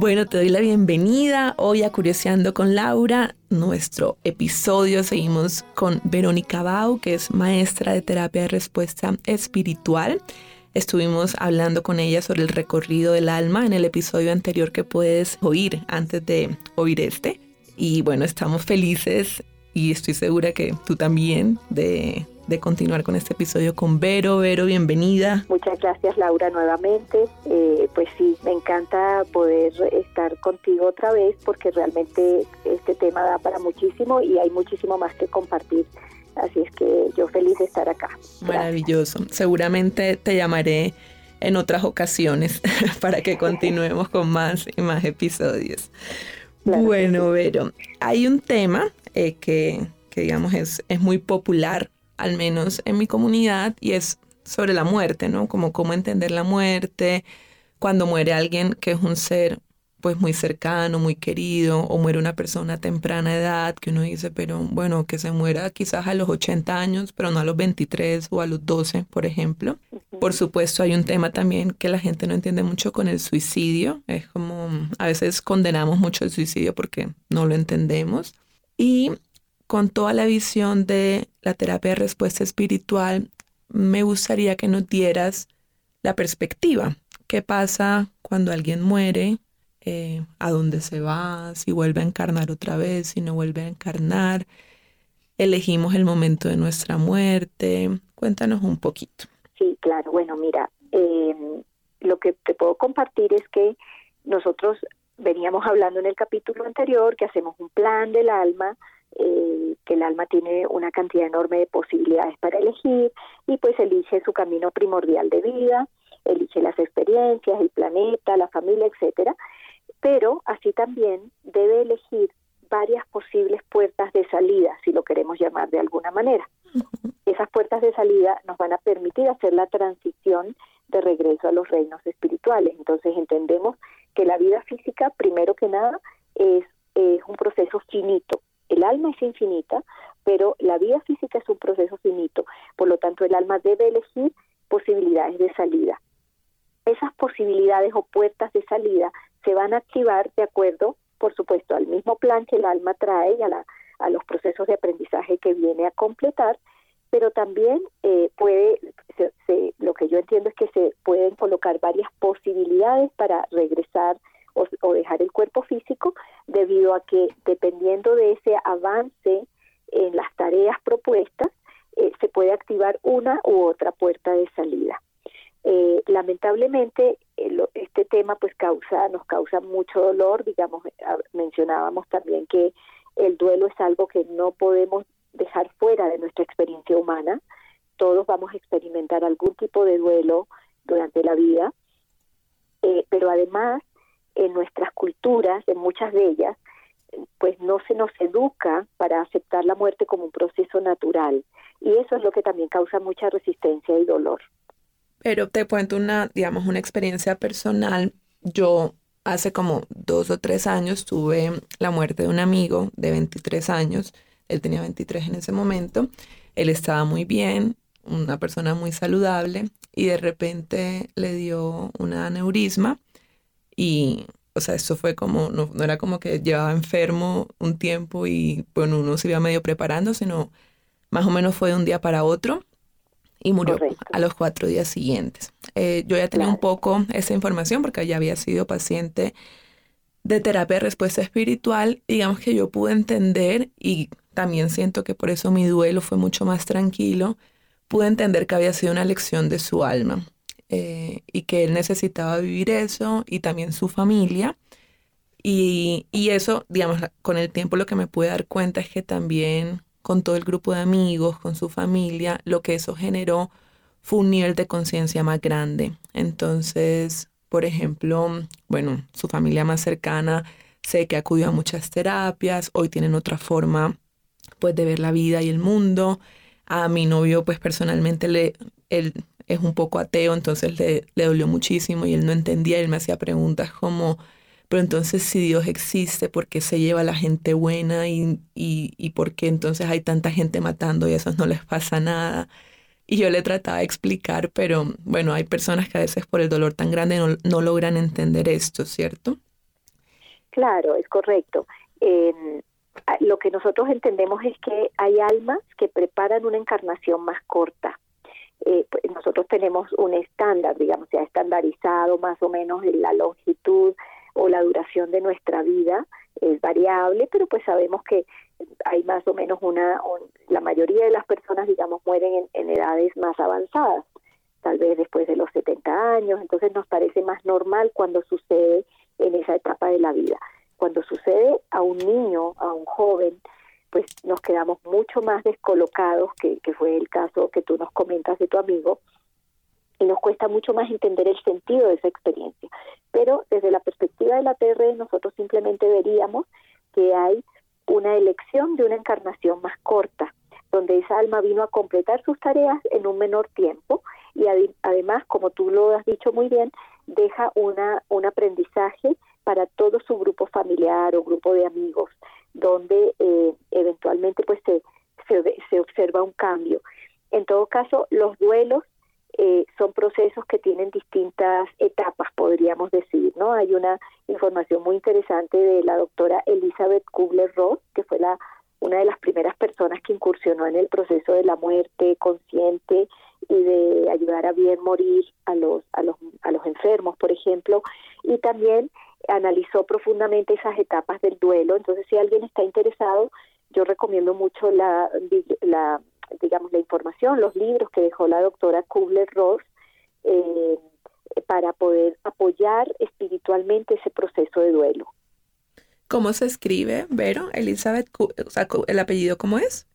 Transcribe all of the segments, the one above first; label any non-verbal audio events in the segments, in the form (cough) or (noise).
Bueno, te doy la bienvenida hoy a Curioseando con Laura. Nuestro episodio seguimos con Verónica Bau, que es maestra de terapia de respuesta espiritual. Estuvimos hablando con ella sobre el recorrido del alma en el episodio anterior que puedes oír antes de oír este. Y bueno, estamos felices y estoy segura que tú también de, de continuar con este episodio con Vero. Vero, bienvenida. Muchas gracias Laura nuevamente. Eh, pues sí, me encanta poder estar contigo otra vez porque realmente este tema da para muchísimo y hay muchísimo más que compartir. Así es que yo feliz de estar acá. Gracias. Maravilloso. Seguramente te llamaré en otras ocasiones (laughs) para que continuemos con más y más episodios. Claro bueno, sí. Vero, hay un tema eh, que, que, digamos, es, es muy popular, al menos en mi comunidad, y es sobre la muerte, ¿no? Como cómo entender la muerte, cuando muere alguien que es un ser pues muy cercano, muy querido, o muere una persona a temprana edad, que uno dice, pero bueno, que se muera quizás a los 80 años, pero no a los 23 o a los 12, por ejemplo. Por supuesto, hay un tema también que la gente no entiende mucho con el suicidio. Es como, a veces condenamos mucho el suicidio porque no lo entendemos. Y con toda la visión de la terapia de respuesta espiritual, me gustaría que nos dieras la perspectiva. ¿Qué pasa cuando alguien muere? Eh, ¿A dónde se va? Si vuelve a encarnar otra vez, si no vuelve a encarnar. Elegimos el momento de nuestra muerte. Cuéntanos un poquito. Sí, claro. Bueno, mira, eh, lo que te puedo compartir es que nosotros veníamos hablando en el capítulo anterior que hacemos un plan del alma, eh, que el alma tiene una cantidad enorme de posibilidades para elegir y pues elige su camino primordial de vida, elige las experiencias, el planeta, la familia, etcétera, pero así también debe elegir varias posibles puertas de salida, si lo queremos llamar de alguna manera. Esas puertas de salida nos van a permitir hacer la transición de regreso a los reinos espirituales. Entonces entendemos que la vida física, primero que nada, es, es un proceso finito. El alma es infinita, pero la vida física es un proceso finito. Por lo tanto, el alma debe elegir posibilidades de salida. Esas posibilidades o puertas de salida se van a activar de acuerdo, por supuesto, al mismo plan que el alma trae y a, la, a los procesos de aprendizaje que viene a completar, pero también eh, puede, se, se, lo que yo entiendo es que se pueden colocar varias posibilidades para regresar o, dejar el cuerpo físico, debido a que dependiendo de ese avance en las tareas propuestas, eh, se puede activar una u otra puerta de salida. Eh, lamentablemente el, este tema pues causa nos causa mucho dolor. Digamos mencionábamos también que el duelo es algo que no podemos dejar fuera de nuestra experiencia humana. Todos vamos a experimentar algún tipo de duelo durante la vida. Pero además en nuestras culturas, en muchas de ellas, pues no se nos educa para aceptar la muerte como un proceso natural y eso es lo que también causa mucha resistencia y dolor. Pero te cuento una, digamos, una experiencia personal. Yo hace como dos o tres años tuve la muerte de un amigo de 23 años. Él tenía 23 en ese momento. Él estaba muy bien, una persona muy saludable y de repente le dio una aneurisma y, o sea, eso fue como, no, no era como que llevaba enfermo un tiempo y, bueno, uno se iba medio preparando, sino más o menos fue de un día para otro y murió a los cuatro días siguientes. Eh, yo ya tenía un poco esa información porque ya había sido paciente de terapia de respuesta espiritual. Digamos que yo pude entender y también siento que por eso mi duelo fue mucho más tranquilo. Pude entender que había sido una lección de su alma eh, y que él necesitaba vivir eso y también su familia. Y, y eso, digamos, con el tiempo lo que me pude dar cuenta es que también con todo el grupo de amigos, con su familia, lo que eso generó fue un nivel de conciencia más grande. Entonces, por ejemplo, bueno, su familia más cercana sé que acudió a muchas terapias, hoy tienen otra forma pues de ver la vida y el mundo. A mi novio pues personalmente le, él es un poco ateo, entonces le, le dolió muchísimo y él no entendía, él me hacía preguntas como, pero entonces si Dios existe, ¿por qué se lleva a la gente buena y, y, por qué entonces hay tanta gente matando y a esos no les pasa nada? Y yo le trataba de explicar, pero bueno, hay personas que a veces por el dolor tan grande no, no logran entender esto, ¿cierto? Claro, es correcto. lo que nosotros entendemos es que hay almas que preparan una encarnación más corta. Eh, pues nosotros tenemos un estándar, digamos, se ha estandarizado más o menos en la longitud o la duración de nuestra vida es variable, pero pues sabemos que hay más o menos una, la mayoría de las personas, digamos, mueren en, edades más avanzadas, tal vez después de los 70 años, entonces nos parece más normal cuando sucede en esa etapa de la vida. Cuando sucede a un niño, a un joven, pues nos quedamos mucho más descolocados, que, que fue el caso que tú nos comentas de tu amigo, y nos cuesta mucho más entender el sentido de esa experiencia. Pero desde la perspectiva de la TR nosotros simplemente veríamos que hay una elección de una encarnación más corta, donde esa alma vino a completar sus tareas en un menor tiempo y además, como tú lo has dicho muy bien, deja una, un aprendizaje para todo su grupo familiar o grupo de amigos, donde eh, eventualmente pues se, se, se observa un cambio. En todo caso, los duelos eh, son procesos que tienen distintas etapas, podríamos decir, ¿no? Hay una información muy interesante de la doctora Elizabeth Kubler-Ross, que fue la una de las primeras personas que incursionó en el proceso de la muerte consciente y de ayudar a bien morir a los a los a los enfermos, por ejemplo, y también analizó profundamente esas etapas del duelo. Entonces, si alguien está interesado, yo recomiendo mucho la, la digamos, la información, los libros que dejó la doctora Kubler-Ross eh, para poder apoyar espiritualmente ese proceso de duelo. ¿Cómo se escribe, Vero? Elizabeth, o sea, ¿el apellido cómo es?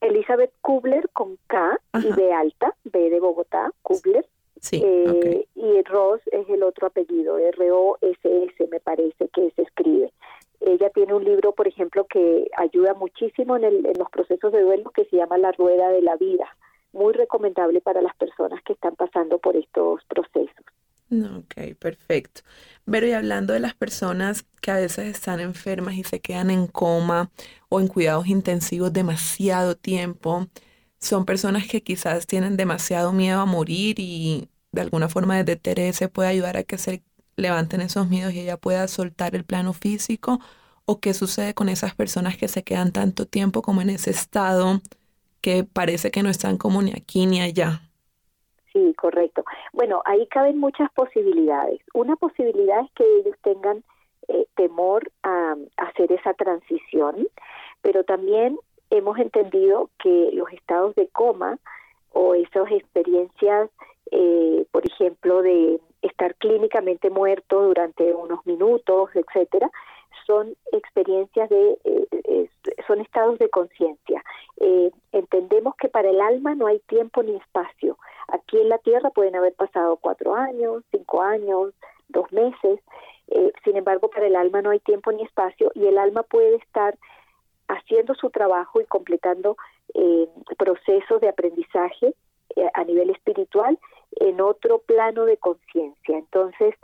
Elizabeth Kubler con K y B alta, B de Bogotá, Kubler. Sí, eh, Y Ross es el otro apellido, R-O-S-S me parece que se escribe. Ella tiene un libro, por ejemplo, que ayuda muchísimo en, el, en los procesos de duelo que se llama La Rueda de la Vida. Muy recomendable para las personas que están pasando por estos procesos. Ok, perfecto. Pero y hablando de las personas que a veces están enfermas y se quedan en coma o en cuidados intensivos demasiado tiempo, son personas que quizás tienen demasiado miedo a morir y de alguna forma desde Teresa puede ayudar a que se levanten esos miedos y ella pueda soltar el plano físico? ¿O qué sucede con esas personas que se quedan tanto tiempo como en ese estado que parece que no están como ni aquí ni allá? Sí, correcto. Bueno, ahí caben muchas posibilidades. Una posibilidad es que ellos tengan eh, temor a, hacer esa transición, pero también hemos entendido que los estados de coma o esas experiencias, eh, por ejemplo, de estar clínicamente muerto durante unos minutos, etcétera, son experiencias de, eh, son estados de conciencia. Eh, entendemos que para el alma no hay tiempo ni espacio. Aquí en la Tierra pueden haber pasado cuatro años, cinco años, dos meses. Eh, sin embargo, para el alma no hay tiempo ni espacio y el alma puede estar haciendo su trabajo y completando eh, procesos de aprendizaje eh, a nivel espiritual en otro plano de conciencia. Entonces,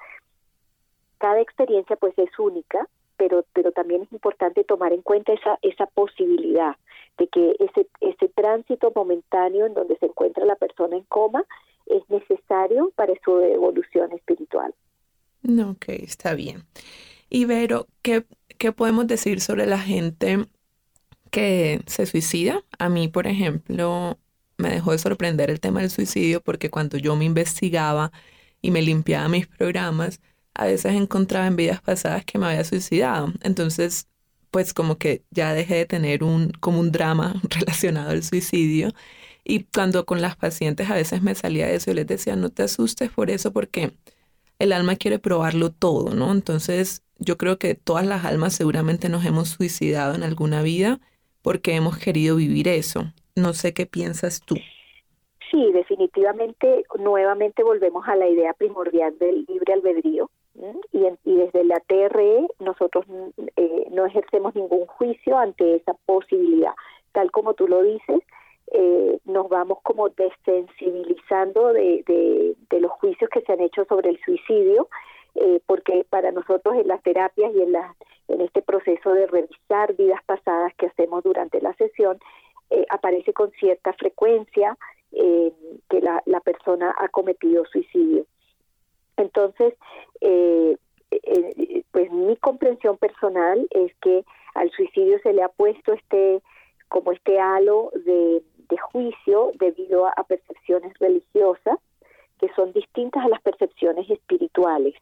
cada experiencia pues es única, pero, pero también es importante tomar en cuenta esa, esa posibilidad de que ese, ese tránsito momentáneo en donde se encuentra la persona en coma es necesario para su evolución espiritual. Ok, está bien. Y Vero, ¿qué, ¿qué podemos decir sobre la gente que se suicida? A mí, por ejemplo, me dejó de sorprender el tema del suicidio porque cuando yo me investigaba y me limpiaba mis programas, a veces encontraba en vidas pasadas que me había suicidado. Entonces, pues como que ya dejé de tener un, como un drama (laughs) relacionado al suicidio. Y cuando con las pacientes a veces me salía eso, yo les decía, no te asustes por eso porque el alma quiere probarlo todo, ¿no? Entonces, yo creo que todas las almas seguramente nos hemos suicidado en alguna vida porque hemos querido vivir eso. No sé qué piensas tú. Sí, definitivamente, nuevamente volvemos a la idea primordial del libre albedrío. Y, desde la TRE nosotros eh, no ejercemos ningún juicio ante esa posibilidad. Tal como tú lo dices, eh, nos vamos como desensibilizando de, de, los juicios que se han hecho sobre el suicidio, eh, porque para nosotros en las terapias y en, la, en este proceso de revisar vidas pasadas que hacemos durante la sesión, eh, aparece con cierta frecuencia que la, la, persona ha cometido suicidio. Entonces, pues mi comprensión personal es que al suicidio se le ha puesto este como este halo de juicio debido a, percepciones religiosas que son distintas a las percepciones espirituales.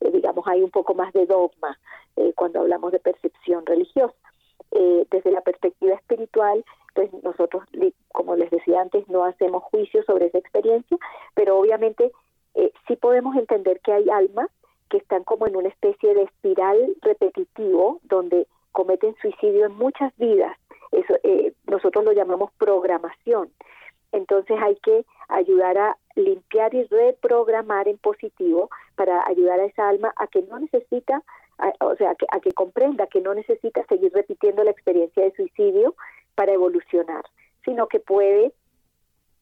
Eh, digamos, hay un poco más de dogma eh, cuando hablamos de percepción religiosa. Eh, desde la perspectiva espiritual, pues nosotros, como les decía antes, no hacemos juicio sobre esa experiencia, pero obviamente sí podemos entender que hay almas que están como en una especie de espiral repetitivo donde cometen suicidio en muchas vidas eso nosotros lo llamamos programación. Entonces hay que ayudar a limpiar y reprogramar en positivo para ayudar a esa alma a que no necesita, o sea, a que, comprenda que no necesita seguir repitiendo la experiencia de suicidio para evolucionar, sino que puede,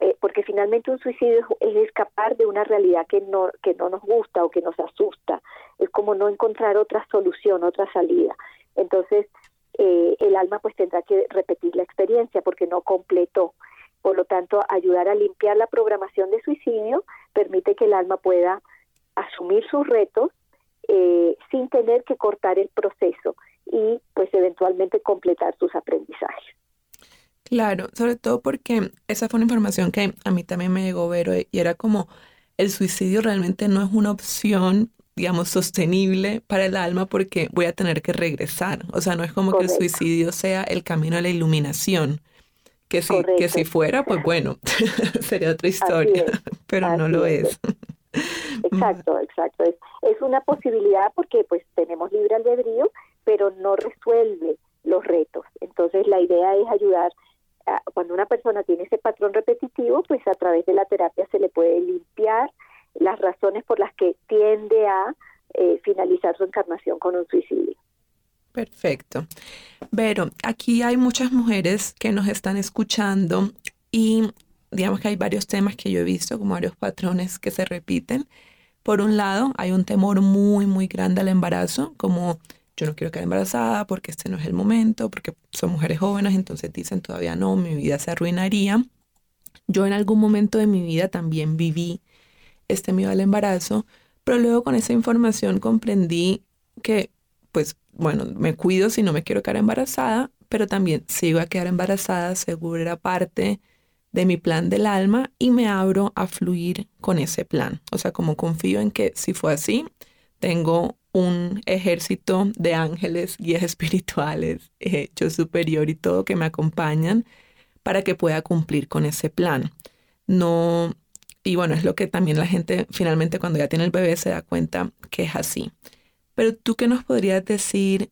eh, porque finalmente un suicidio es escapar de una realidad que no, que no nos gusta o que nos asusta, es como no encontrar otra solución, otra salida. Entonces, eh, el alma pues tendrá que repetir la experiencia porque no completó. Por lo tanto, ayudar a limpiar la programación de suicidio permite que el alma pueda asumir sus retos eh, sin tener que cortar el proceso y pues eventualmente completar sus aprendizajes. Claro, sobre todo porque esa fue una información que a mí también me llegó, Vero, y era como el suicidio realmente no es una opción digamos, sostenible para el alma porque voy a tener que regresar. O sea, no es como que el suicidio sea el camino a la iluminación. Que si, que si fuera, pues bueno, (laughs) sería otra historia, (laughs) pero no lo es. (laughs) Exacto, exacto. Es, es una posibilidad porque pues tenemos libre albedrío, pero no resuelve los retos. Entonces la idea es ayudar a, cuando una persona tiene ese patrón repetitivo, pues a través de la terapia se le puede limpiar las razones por las que tiende a eh, finalizar su encarnación con un suicidio. Perfecto. Pero aquí hay muchas mujeres que nos están escuchando y digamos que hay varios temas que yo he visto, como varios patrones que se repiten. Por un lado, hay un temor muy, muy grande al embarazo, como yo no quiero quedar embarazada porque este no es el momento, porque son mujeres jóvenes, entonces dicen todavía no, mi vida se arruinaría. Yo en algún momento de mi vida también viví este miedo al embarazo, pero luego con esa información comprendí que, pues, bueno, me cuido si no me quiero quedar embarazada, pero también si iba a quedar embarazada, seguro era parte de mi plan del alma y me abro a fluir con ese plan. O sea, como confío en que si fue así, tengo un ejército de ángeles, guías (laughs) espirituales, eh, yo superior y todo que me acompañan para que pueda cumplir con ese plan. No, y bueno, es lo que también la gente finalmente cuando ya tiene el bebé se da cuenta que es así. Pero tú qué nos podrías decir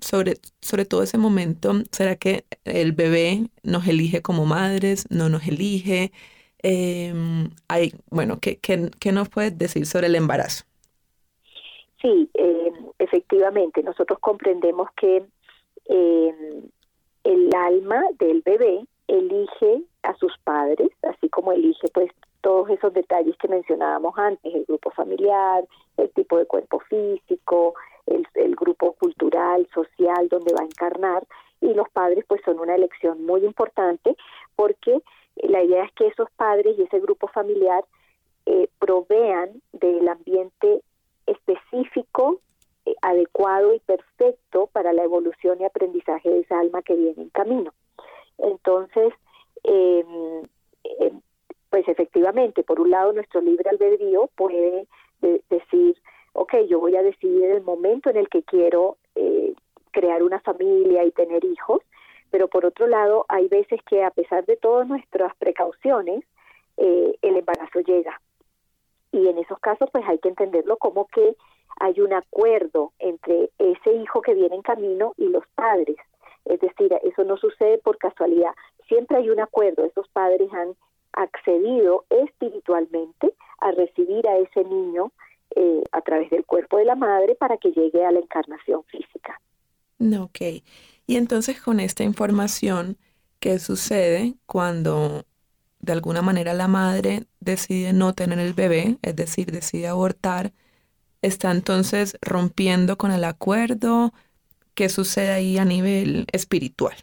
sobre, sobre todo ese momento? ¿Será que el bebé nos elige como madres? ¿No nos elige? Eh, hay, bueno, ¿qué, qué, qué nos puedes decir sobre el embarazo? Sí, eh, efectivamente, nosotros comprendemos que eh, el alma del bebé elige a sus padres, así como elige pues todos esos detalles que mencionábamos antes, el grupo familiar, el tipo de muy importante porque la idea es que esos padres y ese grupo familiar eh, provean del ambiente específico, eh, adecuado y perfecto para la evolución y aprendizaje de esa alma que viene en camino. Entonces, em, pues efectivamente, por un lado, nuestro libre albedrío puede decir, ok, yo voy a decidir el momento en el que quiero eh, crear una familia y tener hijos, pero por otro lado, hay veces que a pesar de todas nuestras precauciones, eh, el embarazo llega. Y en esos casos, pues hay que entenderlo como que hay un acuerdo entre ese hijo que viene en camino y los padres. Es decir, eso no sucede por casualidad. Siempre hay un acuerdo. Esos padres han accedido espiritualmente a recibir a ese niño eh, a través del cuerpo de la madre para que llegue a la encarnación física. Ok. Y entonces con esta información, ¿qué sucede cuando de alguna manera la madre decide no tener el bebé, es decir, decide abortar? ¿Está entonces rompiendo con el acuerdo? ¿Qué sucede ahí a nivel espiritual?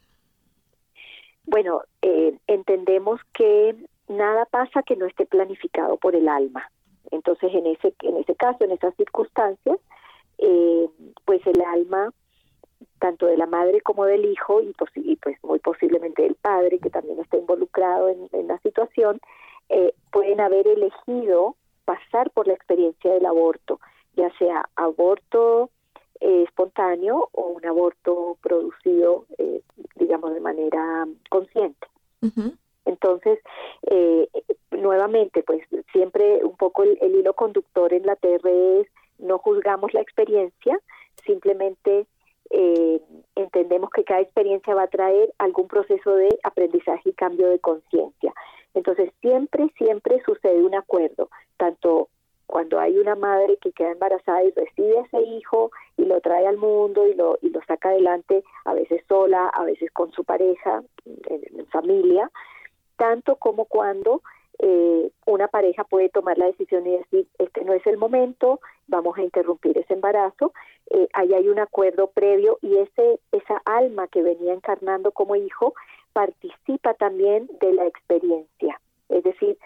Bueno, eh, entendemos que nada pasa que no esté planificado por el alma. Entonces, en ese, en ese caso, en esas circunstancias, eh, pues el alma tanto de la madre como del hijo y, pues muy posiblemente del padre que también está involucrado en, la situación eh, pueden haber elegido pasar por la experiencia del aborto ya sea aborto eh, espontáneo o un aborto producido eh, digamos de manera consciente. Entonces nuevamente pues siempre un poco el, el hilo conductor en la TR es no juzgamos la experiencia simplemente eh, entendemos que cada experiencia va a traer algún proceso de aprendizaje y cambio de conciencia. Entonces, siempre, siempre sucede un acuerdo, tanto cuando hay una madre que queda embarazada y recibe a ese hijo y lo trae al mundo y lo, y lo saca adelante, a veces sola, a veces con su pareja, en familia, tanto como cuando eh, una pareja puede tomar la decisión y decir, este no es el momento, vamos a interrumpir ese embarazo, eh, ahí hay un acuerdo previo y ese esa alma que venía encarnando como hijo participa también de la experiencia. Es decir,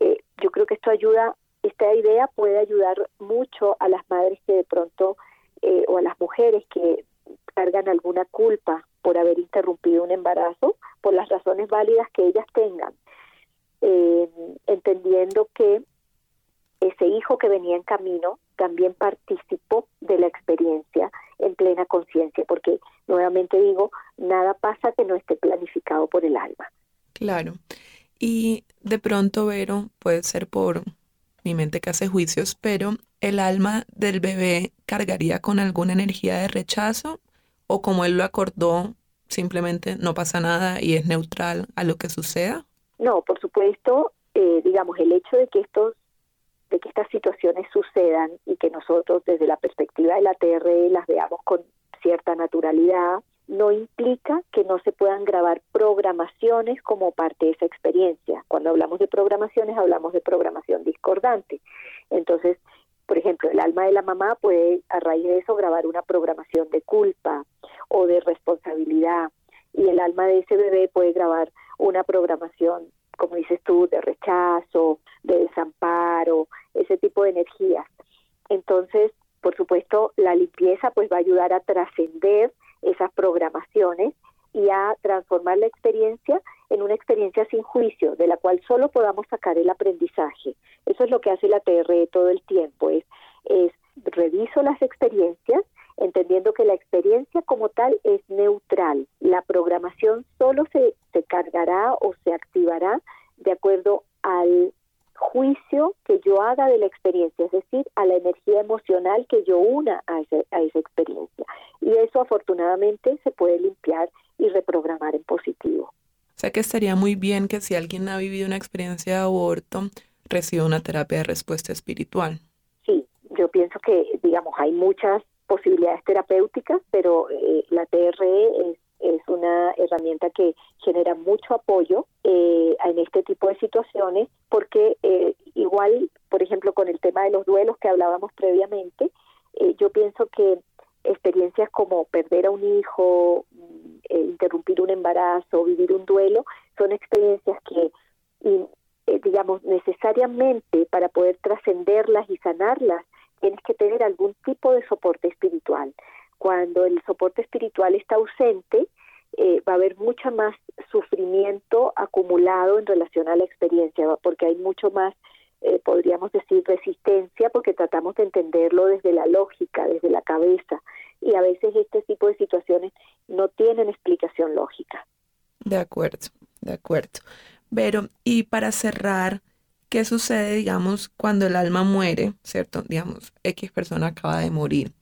eh, yo creo que esto ayuda, esta idea puede ayudar mucho a las madres que de pronto, o a las mujeres que cargan alguna culpa por haber interrumpido un embarazo, por las razones válidas que ellas tengan eh, entendiendo que ese hijo que venía en camino también participó de la experiencia en plena conciencia, porque nuevamente digo, nada pasa que no esté planificado por el alma. Claro. Y de pronto, Vero, puede ser por mi mente que hace juicios, pero el alma del bebé cargaría con alguna energía de rechazo o como él lo acordó, simplemente no pasa nada y es neutral a lo que suceda. No, por supuesto, eh, digamos, el hecho de que estos de que estas situaciones sucedan y que nosotros desde la perspectiva de la TRE las veamos con cierta naturalidad, no implica que no se puedan grabar programaciones como parte de esa experiencia. Cuando hablamos de programaciones, hablamos de programación discordante. Entonces, por ejemplo, el alma de la mamá puede a raíz de eso grabar una programación de culpa o de responsabilidad y el alma de ese bebé puede grabar una programación, como dices tú, de rechazo, de desamparo, ese tipo de energías. Entonces, por supuesto, la limpieza pues va a ayudar a trascender esas programaciones y a transformar la experiencia en una experiencia sin juicio, de la cual solo podamos sacar el aprendizaje. Eso es lo que hace la TRE todo el tiempo, es, es reviso las experiencias entendiendo que la experiencia como tal es neutral. La programación solo se, se cargará o se activará de acuerdo al juicio que yo haga de la experiencia, es decir, a la energía emocional que yo una a, a esa experiencia. Y eso afortunadamente se puede limpiar y reprogramar en positivo. O sea que estaría muy bien que si alguien ha vivido una experiencia de aborto, reciba una terapia de respuesta espiritual. Sí, yo pienso que, digamos, hay muchas posibilidades terapéuticas, pero eh, la TRE es, es, una herramienta que genera mucho apoyo eh, en este tipo de situaciones, porque eh, igual, por ejemplo, con el tema de los duelos que hablábamos previamente, eh, yo pienso que experiencias como perder a un hijo, mm, eh, interrumpir un embarazo, vivir un duelo, son experiencias que, eh, digamos, necesariamente para poder trascenderlas y sanarlas, tienes que tener algún tipo de soporte espiritual. Cuando el soporte espiritual está ausente, eh, va a haber mucho más sufrimiento acumulado en relación a la experiencia, porque hay mucho más eh, podríamos decir, resistencia porque tratamos de entenderlo desde la lógica, desde la cabeza. Y a veces este tipo de situaciones no tienen explicación lógica. De acuerdo, de acuerdo. Pero, y para cerrar, ¿qué sucede, digamos, cuando el alma muere, ¿cierto? Digamos, X persona acaba de morir.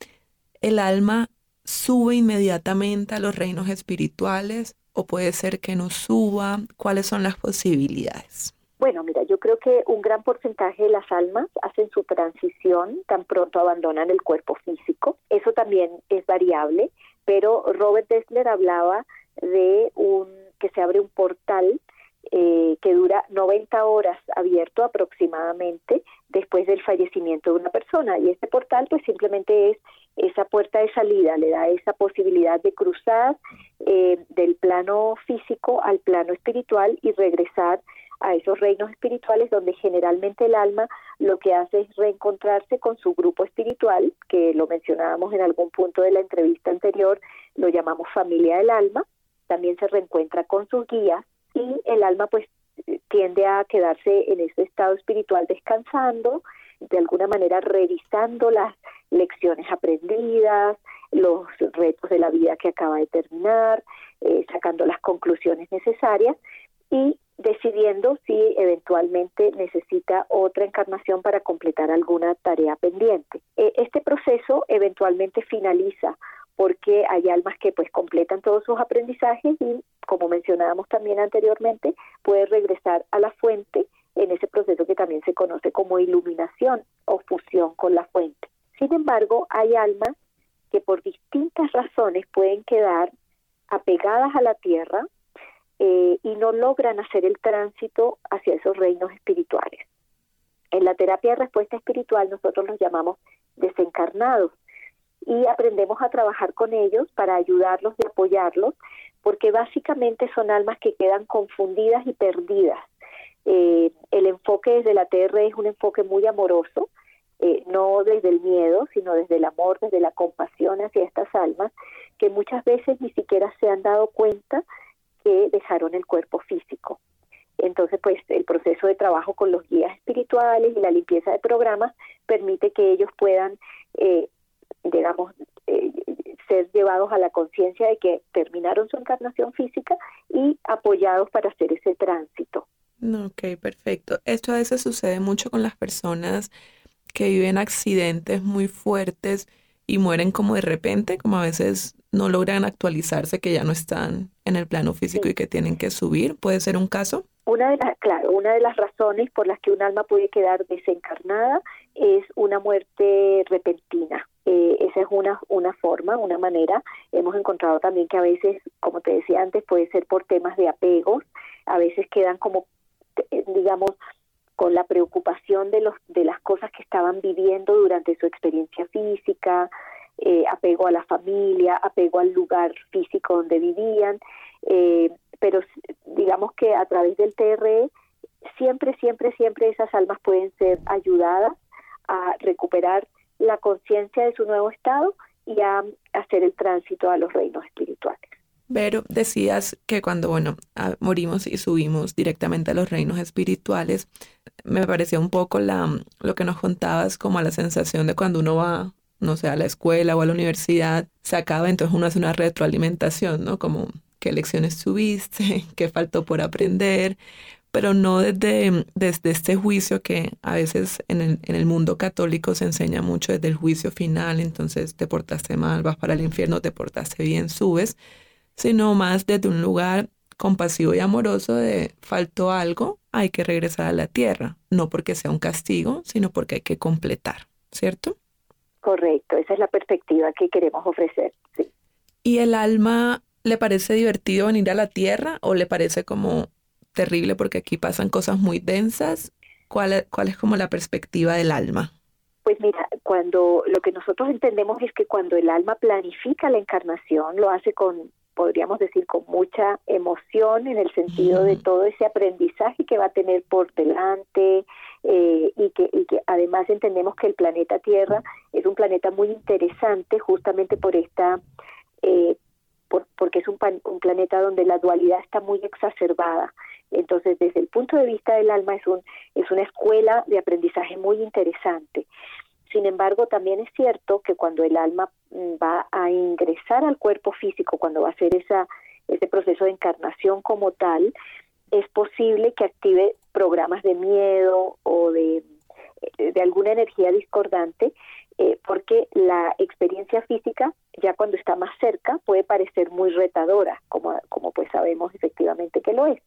¿El alma sube inmediatamente a los reinos espirituales o puede ser que no suba? ¿Cuáles son las posibilidades? Bueno, mira, yo creo que un gran porcentaje de las almas hacen su transición tan pronto abandonan el cuerpo físico. Eso también es variable, pero Robert Dessler hablaba de un que se abre un portal eh, que dura 90 horas abierto aproximadamente después del fallecimiento de una persona. Y este portal pues simplemente es esa puerta de salida, le da esa posibilidad de cruzar eh, del plano físico al plano espiritual y regresar a esos reinos espirituales donde generalmente el alma lo que hace es reencontrarse con su grupo espiritual, que lo mencionábamos en algún punto de la entrevista anterior, lo llamamos familia del alma, también se reencuentra con sus guías y el alma pues tiende a quedarse en ese estado espiritual descansando, de alguna manera revisando las lecciones aprendidas, los retos de la vida que acaba de terminar, eh, sacando las conclusiones necesarias y decidiendo si eventualmente necesita otra encarnación para completar alguna tarea pendiente. Eh, este proceso eventualmente finaliza porque hay almas que pues completan todos sus aprendizajes y como mencionábamos también anteriormente puede regresar a la fuente en ese proceso que también se conoce como iluminación o fusión con la fuente. Sin embargo, hay almas que por distintas razones pueden quedar apegadas a la tierra eh, y no logran hacer el tránsito hacia esos reinos espirituales. En la terapia de respuesta espiritual nosotros los llamamos desencarnados y aprendemos a trabajar con ellos para ayudarlos y apoyarlos, porque básicamente son almas que quedan confundidas y perdidas. Eh, el enfoque desde la TR es un enfoque muy amoroso, eh, no desde el miedo, sino desde el amor, desde la compasión hacia estas almas, que muchas veces ni siquiera se han dado cuenta que dejaron el cuerpo físico. Entonces, pues el proceso de trabajo con los guías espirituales y la limpieza de programas permite que ellos puedan, eh, digamos, eh, ser llevados a la conciencia de que terminaron su encarnación física y apoyados para hacer ese tránsito. Ok, perfecto. Esto a veces sucede mucho con las personas que viven accidentes muy fuertes y mueren como de repente, como a veces no logran actualizarse, que ya no están en el plano físico y que tienen que subir. ¿Puede ser un caso? Una de las, claro, una de las razones por las que un alma puede quedar desencarnada es una muerte repentina. Eh, esa es una, una forma, una manera. Hemos encontrado también que a veces, como te decía antes, puede ser por temas de apegos, a veces quedan como, eh, digamos, con la preocupación de, los, de las cosas que estaban viviendo durante su experiencia física, eh, apego a la familia, apego al lugar físico donde vivían, eh, pero digamos que a través del TRE siempre, siempre, siempre esas almas pueden ser ayudadas a recuperar la conciencia de su nuevo estado y a hacer el tránsito a los reinos espirituales. Pero decías que cuando, bueno, morimos y subimos directamente a los reinos espirituales, me parecía un poco la, lo que nos contabas como a la sensación de cuando uno va, no sé, a la escuela o a la universidad, se acaba, entonces uno hace una retroalimentación, ¿no? Como qué lecciones tuviste, (laughs) qué faltó por aprender, pero no desde, desde este juicio que a veces en el, en el mundo católico se enseña mucho desde el juicio final, entonces te portaste mal, vas para el infierno, te portaste bien, subes, sino más desde un lugar compasivo y amoroso de faltó algo, hay que regresar a la tierra, no porque sea un castigo, sino porque hay que completar, ¿cierto? Correcto, esa es la perspectiva que queremos ofrecer. Sí. ¿Y el alma le parece divertido venir a la Tierra o le parece como terrible porque aquí pasan cosas muy densas? ¿Cuál es, cuál es como la perspectiva del alma? Pues mira, cuando lo que nosotros entendemos es que cuando el alma planifica la encarnación, lo hace con, podríamos decir, con mucha emoción en el sentido de todo ese aprendizaje que va a tener por delante eh, y, que, y que además entendemos que el planeta Tierra es un planeta muy interesante justamente por esta eh, porque es un, un, planeta donde la dualidad está muy exacerbada. Entonces, desde el punto de vista del alma, es, un, es una escuela de aprendizaje muy interesante. Sin embargo, también es cierto que cuando el alma mm, va a ingresar al cuerpo físico, cuando va a hacer esa, ese proceso de encarnación como tal, es posible que active programas de miedo o de, de alguna energía discordante eh, porque la experiencia física, ya cuando está más cerca, puede parecer muy retadora, como, como pues sabemos efectivamente que lo es.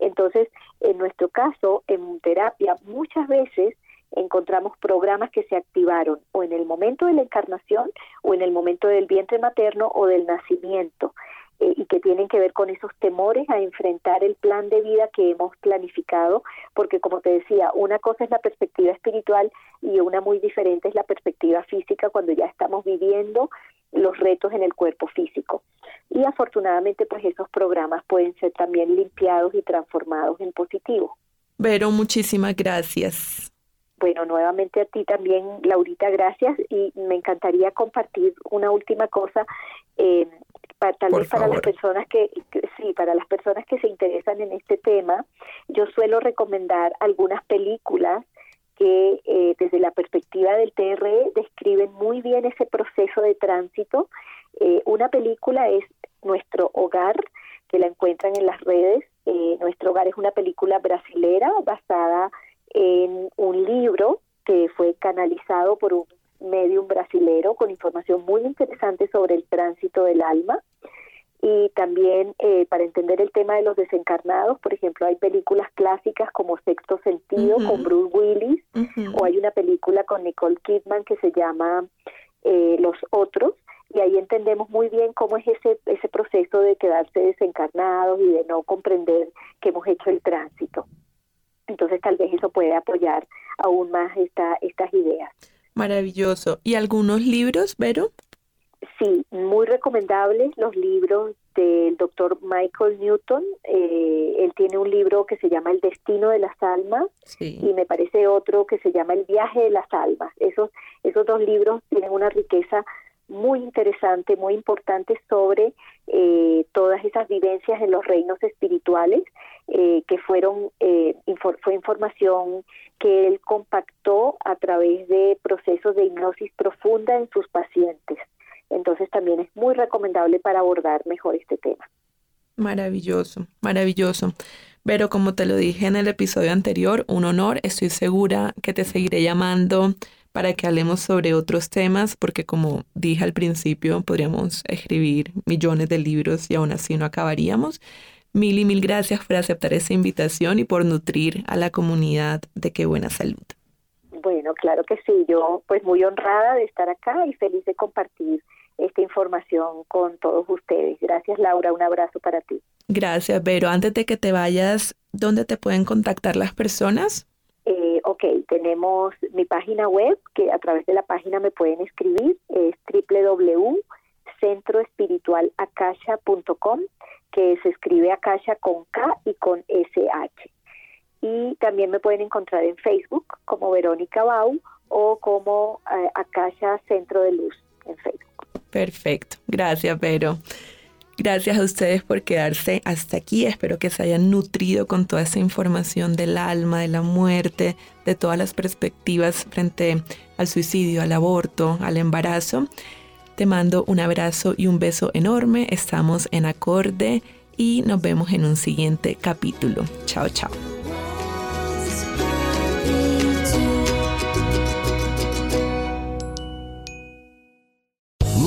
Entonces, en nuestro caso, en terapia, muchas veces encontramos programas que se activaron o en el momento de la encarnación o en el momento del vientre materno o del nacimiento. Eh, y que tienen que ver con esos temores a enfrentar el plan de vida que hemos planificado, porque como te decía, una cosa es la perspectiva espiritual y una muy diferente es la perspectiva física cuando ya estamos viviendo los retos en el cuerpo físico. Y afortunadamente pues esos programas pueden ser también limpiados y transformados en positivo. Vero, muchísimas gracias. Bueno, nuevamente a ti también, Laurita, gracias. Y me encantaría compartir una última cosa. Eh, para, tal vez para las personas que, sí para las personas que se interesan en este tema yo suelo recomendar algunas películas que eh, desde la perspectiva del TRE describen muy bien ese proceso de tránsito. Eh, una película es nuestro hogar que la encuentran en las redes. Eh, nuestro hogar es una película brasilera basada en un libro que fue canalizado por un medium brasilero con información muy interesante sobre el tránsito del alma y también eh, para entender el tema de los desencarnados, por ejemplo, hay películas clásicas como Sexto Sentido con Bruce Willis o hay una película con Nicole Kidman que se llama eh, Los Otros y ahí entendemos muy bien cómo es ese ese proceso de quedarse desencarnados y de no comprender que hemos hecho el tránsito. Entonces tal vez eso puede apoyar aún más esta, estas ideas. Maravilloso. ¿Y algunos libros, Vero? Sí, muy recomendables los libros del doctor Michael Newton. Eh, él tiene un libro que se llama El destino de las almas y me parece otro que se llama El viaje de las almas. Esos, esos dos libros tienen una riqueza muy interesante, muy importante sobre eh, todas esas vivencias en los reinos espirituales eh, que fueron eh, fue información que él compactó a través de procesos de hipnosis profunda en sus pacientes. Entonces también es muy recomendable para abordar mejor este tema. Maravilloso, maravilloso. Pero como te lo dije en el episodio anterior, un honor, estoy segura que te seguiré llamando para que hablemos sobre otros temas, porque como dije al principio, podríamos escribir millones de libros y aún así no acabaríamos. Mil y mil gracias por aceptar esa invitación y por nutrir a la comunidad de Qué Buena Salud. Bueno, claro que sí, yo pues muy honrada de estar acá y feliz de compartir esta información con todos ustedes. Gracias Laura, un abrazo para ti. Gracias, Vero. Antes de que te vayas, ¿dónde te pueden contactar las personas? Eh, ok, tenemos mi página web, que a través de la página me pueden escribir, es www.centroespiritualacasha.com que se escribe Akasha con K y con SH. Y también me pueden encontrar en Facebook como Verónica Bau o como eh, Akasha Centro de Luz en Facebook. Perfecto. Gracias, Vero. Gracias a ustedes por quedarse hasta aquí. Espero que se hayan nutrido con toda esa información del alma, de la muerte, de todas las perspectivas frente al suicidio, al aborto, al embarazo. Te mando un abrazo y un beso enorme. Estamos en acorde y nos vemos en un siguiente capítulo. Chao, chao.